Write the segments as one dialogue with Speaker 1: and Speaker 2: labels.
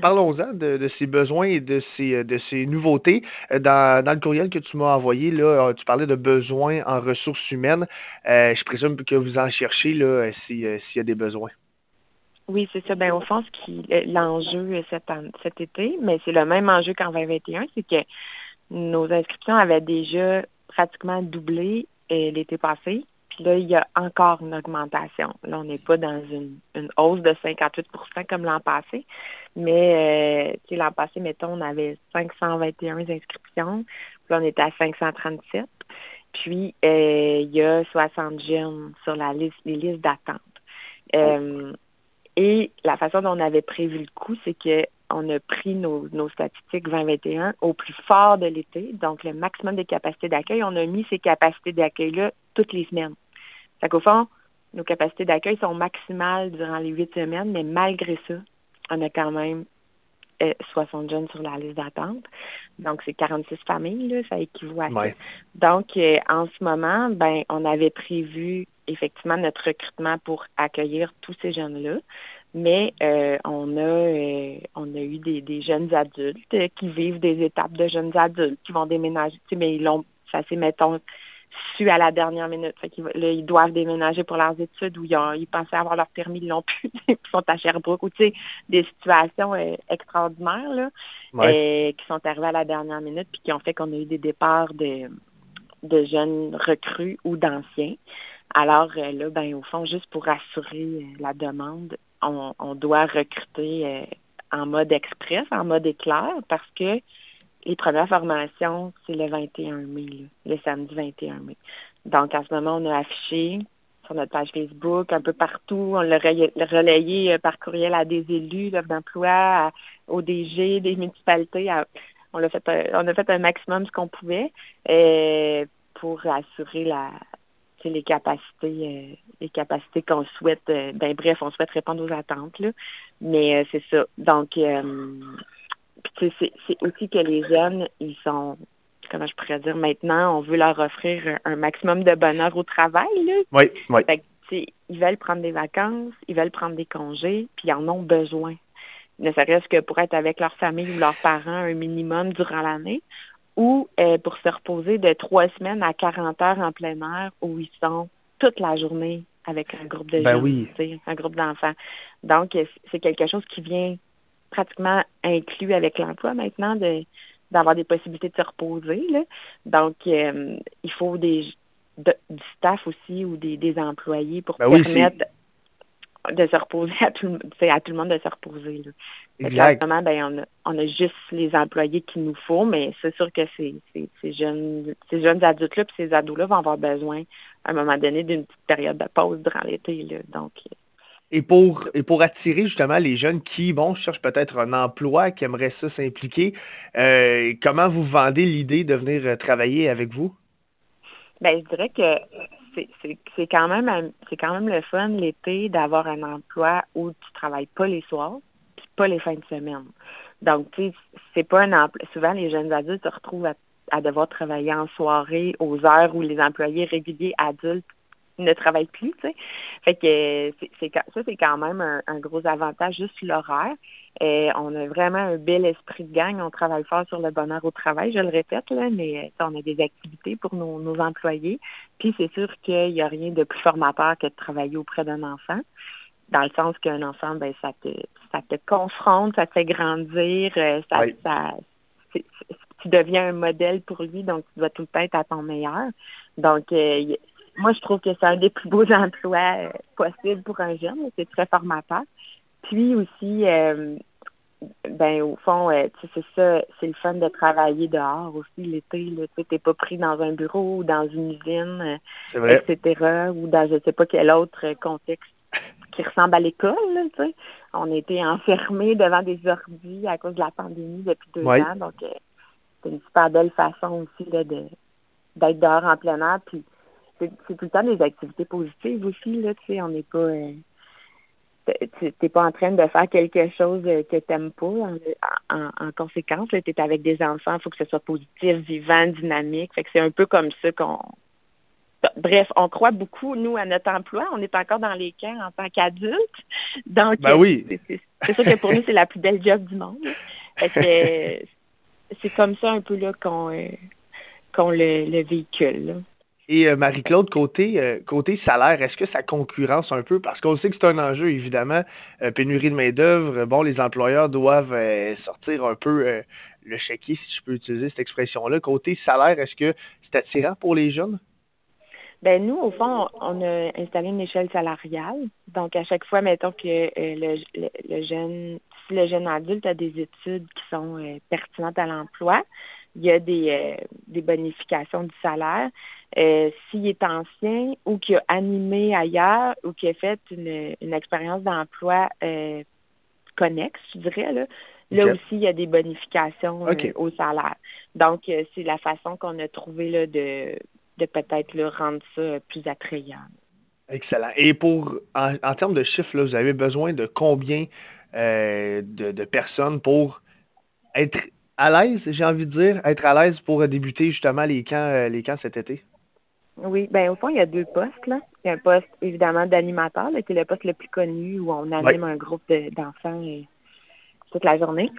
Speaker 1: Parlons-en de, de, ces besoins et de ces, de ces nouveautés. Dans, dans le courriel que tu m'as envoyé, là, tu parlais de besoins en ressources humaines. je présume que vous en cherchez s'il y a des besoins.
Speaker 2: Oui, c'est ça. Ben, au fond, l'enjeu cet, cet été, mais c'est le même enjeu qu'en 2021, c'est que nos inscriptions avaient déjà pratiquement doublé euh, l'été passé. Là, il y a encore une augmentation. Là, on n'est pas dans une, hausse de 58% comme l'an passé. Mais, euh, l'an passé, mettons, on avait 521 inscriptions. Puis là, on était à 537. Puis, euh, il y a 60 jeunes sur la liste, les listes d'attente. Euh, et la façon dont on avait prévu le coup, c'est que on a pris nos, nos statistiques 2021 au plus fort de l'été, donc le maximum de capacités d'accueil. On a mis ces capacités d'accueil-là toutes les semaines. Fait qu'au fond, nos capacités d'accueil sont maximales durant les huit semaines, mais malgré ça, on a quand même 60 euh, jeunes sur la liste d'attente. Donc, c'est 46 familles, là, ça équivaut à ça. Donc, euh, en ce moment, ben, on avait prévu effectivement notre recrutement pour accueillir tous ces jeunes-là. Mais euh, on a on a eu des, des jeunes adultes qui vivent des étapes de jeunes adultes qui vont déménager. Mais ils l'ont ça c'est mettons su à la dernière minute. Fait qu'ils, là, ils doivent déménager pour leurs études ou ils, ont, ils pensaient avoir leur permis, ils l'ont plus, ils sont à Sherbrooke ou tu sais, des situations euh, extraordinaires là, euh, qui sont arrivées à la dernière minute puis qui ont fait qu'on a eu des départs de, de jeunes recrues ou d'anciens. Alors euh, là, ben au fond, juste pour assurer la demande, on, on doit recruter en mode express, en mode éclair, parce que les premières formations, c'est le 21 mai, le samedi 21 mai. Donc, en ce moment, on a affiché sur notre page Facebook, un peu partout. On l'a relayé euh, par courriel à des élus, l'offre d'emploi, au DG, des municipalités. on a fait un, on a fait un maximum ce qu'on pouvait euh, pour assurer la les capacités euh, les capacités qu'on souhaite ben bref on souhaite répondre aux attentes mais c'est ça donc c'est aussi que les jeunes, ils sont comment je pourrais dire maintenant, on veut leur offrir un maximum de bonheur au travail. Là.
Speaker 1: Oui, oui.
Speaker 2: Fait ils veulent prendre des vacances, ils veulent prendre des congés, puis ils en ont besoin. Ne serait-ce que pour être avec leur famille ou leurs parents un minimum durant l'année, ou euh, pour se reposer de trois semaines à 40 heures en plein air où ils sont toute la journée avec un groupe de
Speaker 1: ben
Speaker 2: jeunes,
Speaker 1: oui.
Speaker 2: un groupe d'enfants. Donc, c'est quelque chose qui vient pratiquement inclus avec l'emploi maintenant de d'avoir des possibilités de se reposer. Là. Donc, euh, il faut des du staff aussi ou des, des employés pour
Speaker 1: ben
Speaker 2: permettre de se reposer à tout, à tout le monde de se reposer. Là. Exactement, ben on a, on a juste les employés qu'il nous faut, mais c'est sûr que ces, ces, ces jeunes ces jeunes adultes-là puis ces ados-là vont avoir besoin à un moment donné d'une petite période de pause durant l'été. Donc
Speaker 1: et pour, et pour attirer justement les jeunes qui, bon, cherchent peut-être un emploi, qui aimeraient ça s'impliquer, euh, comment vous vendez l'idée de venir euh, travailler avec vous?
Speaker 2: Ben, je dirais que c'est quand même c'est quand même le fun l'été d'avoir un emploi où tu travailles pas les soirs puis pas les fins de semaine. Donc tu sais c'est pas un emploi souvent les jeunes adultes se retrouvent à, à, devoir travailler en soirée aux heures où les employés réguliers adultes ne travaille plus, tu sais. Fait que c'est ça, c'est quand même un, gros avantage juste l'horaire. Et on a vraiment un bel esprit de gang. On travaille fort sur le bonheur au travail, je le répète, là, mais on a des activités pour nos, nos employés. Puis c'est sûr qu'il n'y a rien de plus formateur que de travailler auprès d'un enfant. Dans le sens qu'un enfant, ben ça te ça te confronte, ça te fait grandir, euh, ça, ça tu deviens un modèle pour lui, donc tu dois tout le temps être à ton meilleur. Donc, euh, moi, je trouve que c'est un des plus beaux emplois euh, possibles pour un jeune. C'est très formateur. Puis aussi, euh, ben au fond, euh, tu sais, c'est ça, c'est le fun de travailler dehors aussi l'été. Tu sais, t'es pas pris dans un bureau ou dans une usine, etc. Ou dans je sais pas quel autre contexte qui ressemble à l'école. Tu sais, on était enfermés devant des ordi à cause de la pandémie depuis deux ans. Donc, c'est une super belle façon aussi là, de d'être dehors en plein air. Puis c'est tout le temps des activités positives aussi, là, tu sais, on n'est pas euh, t'es pas en train de faire quelque chose euh, que t'aimes pas en, en, en conséquence. Tu es avec des enfants, il faut que ce soit positif, vivant, dynamique. Fait que c'est un peu comme ça qu'on bref, on croit beaucoup, nous, à notre emploi. On est encore dans les camps en tant qu'adultes. Donc,
Speaker 1: ben oui.
Speaker 2: c'est sûr que pour nous, c'est la plus belle job du monde. Que c'est comme ça un peu là qu'on euh, qu'on le, le véhicule.
Speaker 1: Et euh, Marie-Claude, côté euh, côté salaire, est-ce que ça concurrence un peu? Parce qu'on sait que c'est un enjeu, évidemment, pénurie de main-d'œuvre. Bon, les employeurs doivent sortir un peu le chéquier, si je peux utiliser cette expression-là. Côté salaire, est-ce que c'est attirant pour les jeunes?
Speaker 2: Ben nous, au fond, on a installé une échelle salariale. Donc, à chaque fois, mettons que le, le, jeune, si le jeune adulte a des études qui sont pertinentes à l'emploi, il y a des, euh, des bonifications du salaire. Euh, S'il est ancien ou qu'il a animé ailleurs ou qu'il a fait une, une expérience d'emploi euh, connexe, je dirais, là, là aussi, il y a des bonifications euh, au salaire. Donc, c'est la façon qu'on a trouvé là, de, de peut-être le rendre ça plus attrayant.
Speaker 1: Excellent. Et pour en, en termes de chiffres, là, vous avez besoin de combien de, de personnes pour être à l'aise, j'ai envie de dire, être à l'aise pour débuter justement les camps, euh, les camps cet été?
Speaker 2: Oui, ben au fond, il y a deux postes. Là. Il y a un poste évidemment d'animateur, qui est le poste le plus connu où on anime un groupe d'enfants euh, toute la journée.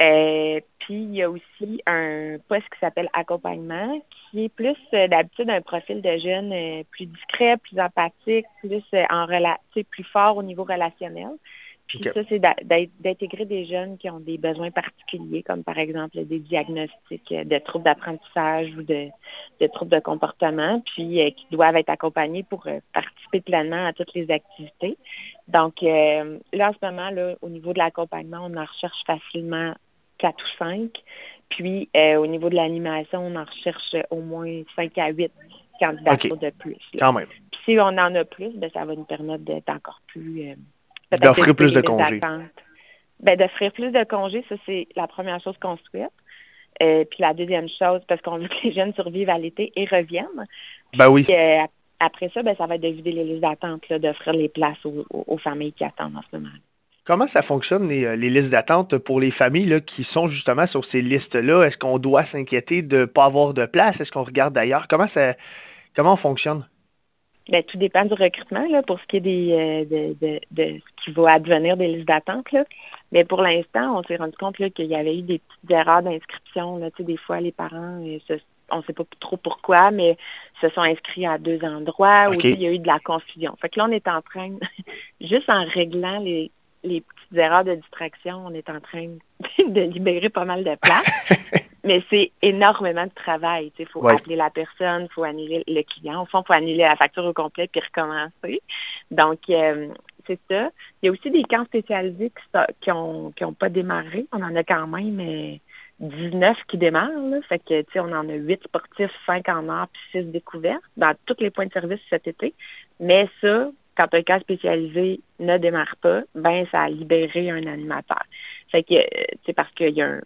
Speaker 2: Euh, puis il y a aussi un poste qui s'appelle accompagnement, qui est plus d'habitude un profil de jeune plus discret, plus empathique, plus en rela plus fort au niveau relationnel. Puis ça, c'est d'intégrer des jeunes qui ont des besoins particuliers, comme par exemple des diagnostics de troubles d'apprentissage ou de, de, troubles de comportement, puis euh, qui doivent être accompagnés pour euh, participer pleinement à toutes les activités. Donc euh, là, en ce moment, là, au niveau de l'accompagnement, on en recherche facilement quatre ou cinq. Puis au niveau de l'animation, on en recherche au moins cinq à huit candidatures de plus.
Speaker 1: Quand même.
Speaker 2: Puis si on en a plus, ben, ça va nous permettre d'être encore plus
Speaker 1: D'offrir plus de congés.
Speaker 2: Ben, d'offrir plus de congés, ça, c'est la première chose qu'on souhaite. Euh, puis la deuxième chose, parce qu'on veut que les jeunes survivent à l'été et reviennent.
Speaker 1: Ben oui.
Speaker 2: Euh, après ça, ben, ça va être de vider les listes d'attente, d'offrir les places aux, familles qui attendent en ce moment.
Speaker 1: Comment ça fonctionne, les, euh, les listes d'attente pour les familles là, qui sont justement sur ces listes-là? Est-ce qu'on doit s'inquiéter de ne pas avoir de place? Est-ce qu'on regarde d'ailleurs? Comment ça comment on fonctionne?
Speaker 2: Ben, tout dépend du recrutement là, pour ce qui est des de, de, de, ce qui va advenir des listes d'attente. Là. Mais pour l'instant, on s'est rendu compte là, qu'il y avait eu des petites erreurs d'inscription. Là. Tu sais, des fois, les parents, euh, se, on ne sait pas trop pourquoi, mais se sont inscrits à deux endroits ou il y a eu de la confusion. Fait que là, on est en train, juste en réglant les, les petites erreurs de distraction, on est en train de libérer pas mal de place. Mais c'est énormément de travail. Il faut appeler la personne, il faut annuler le client. Au fond, il faut annuler la facture au complet puis recommencer. Donc, euh, Il y a aussi des camps spécialisés qui n'ont qui ont pas démarré. On en a quand même 19 euh, qui démarrent. Fait que, on en a 8 sportifs, 5 en art puis 6 découvertes dans tous les points de service cet été. Mais ça, quand un cas spécialisé ne démarre pas, ben ça a libéré un animateur. Fait que c'est euh, parce qu'il y a un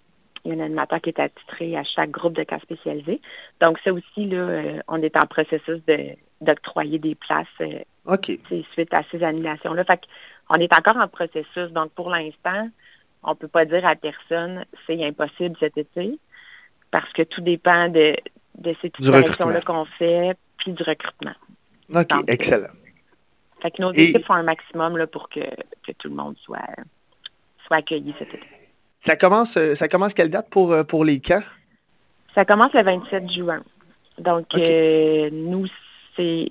Speaker 2: y a un animateur qui est attitré à chaque groupe de cas spécialisés. Donc, ça aussi, là, euh, on est en processus de d'octroyer des places
Speaker 1: OK.
Speaker 2: suite à ces annulations-là. Fait on est encore en processus. Donc, pour l'instant, on peut pas dire à personne c'est impossible cet été parce que tout dépend de, de cette là qu'on fait puis du recrutement.
Speaker 1: OK, excellent.
Speaker 2: Fait que nos équipes font un maximum là, pour que, que tout le monde soit, soit accueilli cet été.
Speaker 1: Ça commence, euh, ça commence quelle date pour, euh, pour les camps?
Speaker 2: Ça commence le 27 juin. Donc, euh, nous, c'est,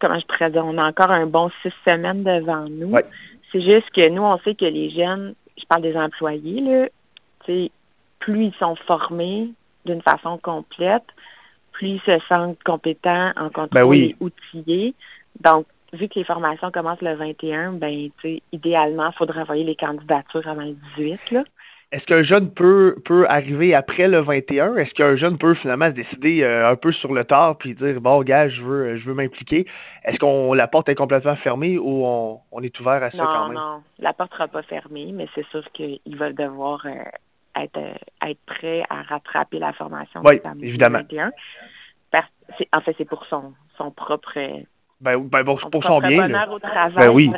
Speaker 2: comment je pourrais dire, on a encore un bon six semaines devant nous. C'est juste que nous, on sait que les jeunes, je parle des employés, là, tu sais, plus ils sont formés d'une façon complète, plus ils se sentent compétents en contrôle ben et outillés. Donc, vu que les formations commencent le 21, ben, tu sais, idéalement, il faudrait envoyer les candidatures avant le 18, là.
Speaker 1: Est-ce qu'un jeune peut peut arriver après le 21? Est-ce qu'un jeune peut finalement se décider euh, un peu sur le tard puis dire bon gars, je veux je veux m'impliquer? Est-ce qu'on la porte est complètement fermée ou on, on est ouvert à ça quand même?
Speaker 2: Non, la porte sera pas fermée, mais c'est sûr qu'ils veulent devoir euh, être euh, être prêts à rattraper la formation
Speaker 1: oui, évidemment.
Speaker 2: 21. Parce, en fait, c'est pour son son propre
Speaker 1: ben, ben bon, pour son bien.
Speaker 2: Au travail, ben
Speaker 1: oui.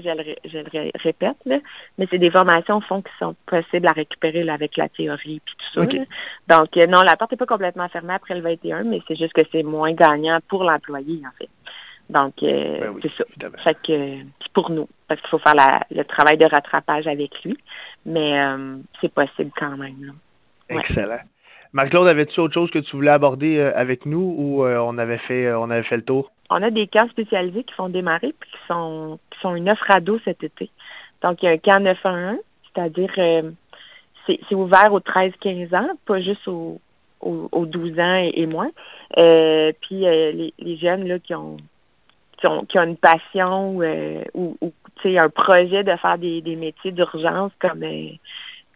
Speaker 2: Je le, je le répète, là, mais c'est des formations au fond qui sont possibles à récupérer là, avec la théorie puis tout ça. Donc, euh, non, la porte n'est pas complètement fermée après le 21, mais c'est juste que c'est moins gagnant pour l'employé, en fait. Donc, euh, ben c'est ça. Fait que c'est pour nous, parce qu'il faut faire la, le travail de rattrapage avec lui, mais euh, c'est possible quand même. Là.
Speaker 1: Excellent. Marc-Claude, avais-tu autre chose que tu voulais aborder avec nous ou on avait fait on avait fait le tour?
Speaker 2: on a des camps spécialisés qui font démarrer puis qui sont qui sont une offre ado cet été. Donc il y a un camp 911, c'est-à-dire euh, c'est ouvert aux 13-15 ans, pas juste aux, aux, 12 ans et, moins. Euh, puis euh, les, jeunes là qui ont qui ont, qui ont une passion ou, ou un projet de faire des, des métiers d'urgence comme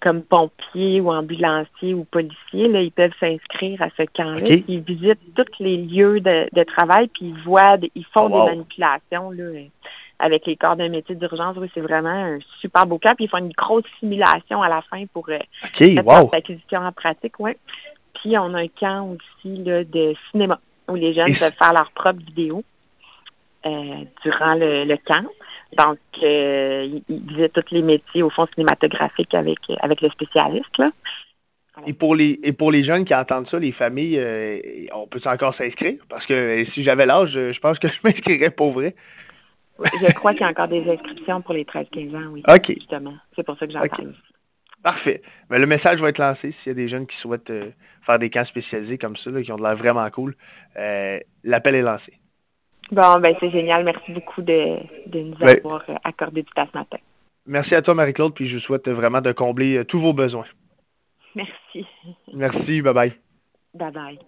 Speaker 2: comme pompiers ou ambulanciers ou policiers, là, ils peuvent s'inscrire à ce camp-là. Ils visitent tous les lieux de, de travail, puis ils voient, ils font oh, des manipulations là, avec les corps de métier d'urgence. Oui, c'est vraiment un super beau camp. Puis ils font une grosse simulation à la fin pour euh,
Speaker 1: mettre
Speaker 2: l'acquisition en pratique. Ouais. Puis on a un camp aussi là, de cinéma où les jeunes peuvent faire leur propre vidéo euh, durant le, le camp. Donc, euh, il, faisait tous les métiers au fond cinématographique avec avec le spécialiste là.
Speaker 1: Et pour les et pour les jeunes qui entendent ça, les familles, euh, on peut encore s'inscrire? Parce que si j'avais l'âge, je pense que je m'inscrirais pour vrai.
Speaker 2: je crois qu'il y a encore des inscriptions pour les 13-15 ans, oui.
Speaker 1: OK.
Speaker 2: Justement. C'est pour ça que j'en parle.
Speaker 1: Parfait. Mais le message va être lancé s'il y a des jeunes qui souhaitent euh, faire des camps spécialisés comme ça, qui ont de l'air vraiment cool. L'appel est lancé.
Speaker 2: Bon, ben c'est génial. Merci beaucoup de, de nous avoir euh, accordé du temps ce matin.
Speaker 1: Merci à toi, Marie-Claude, puis je vous souhaite vraiment de combler euh, tous vos besoins.
Speaker 2: Merci.
Speaker 1: Merci, bye bye.
Speaker 2: Bye bye.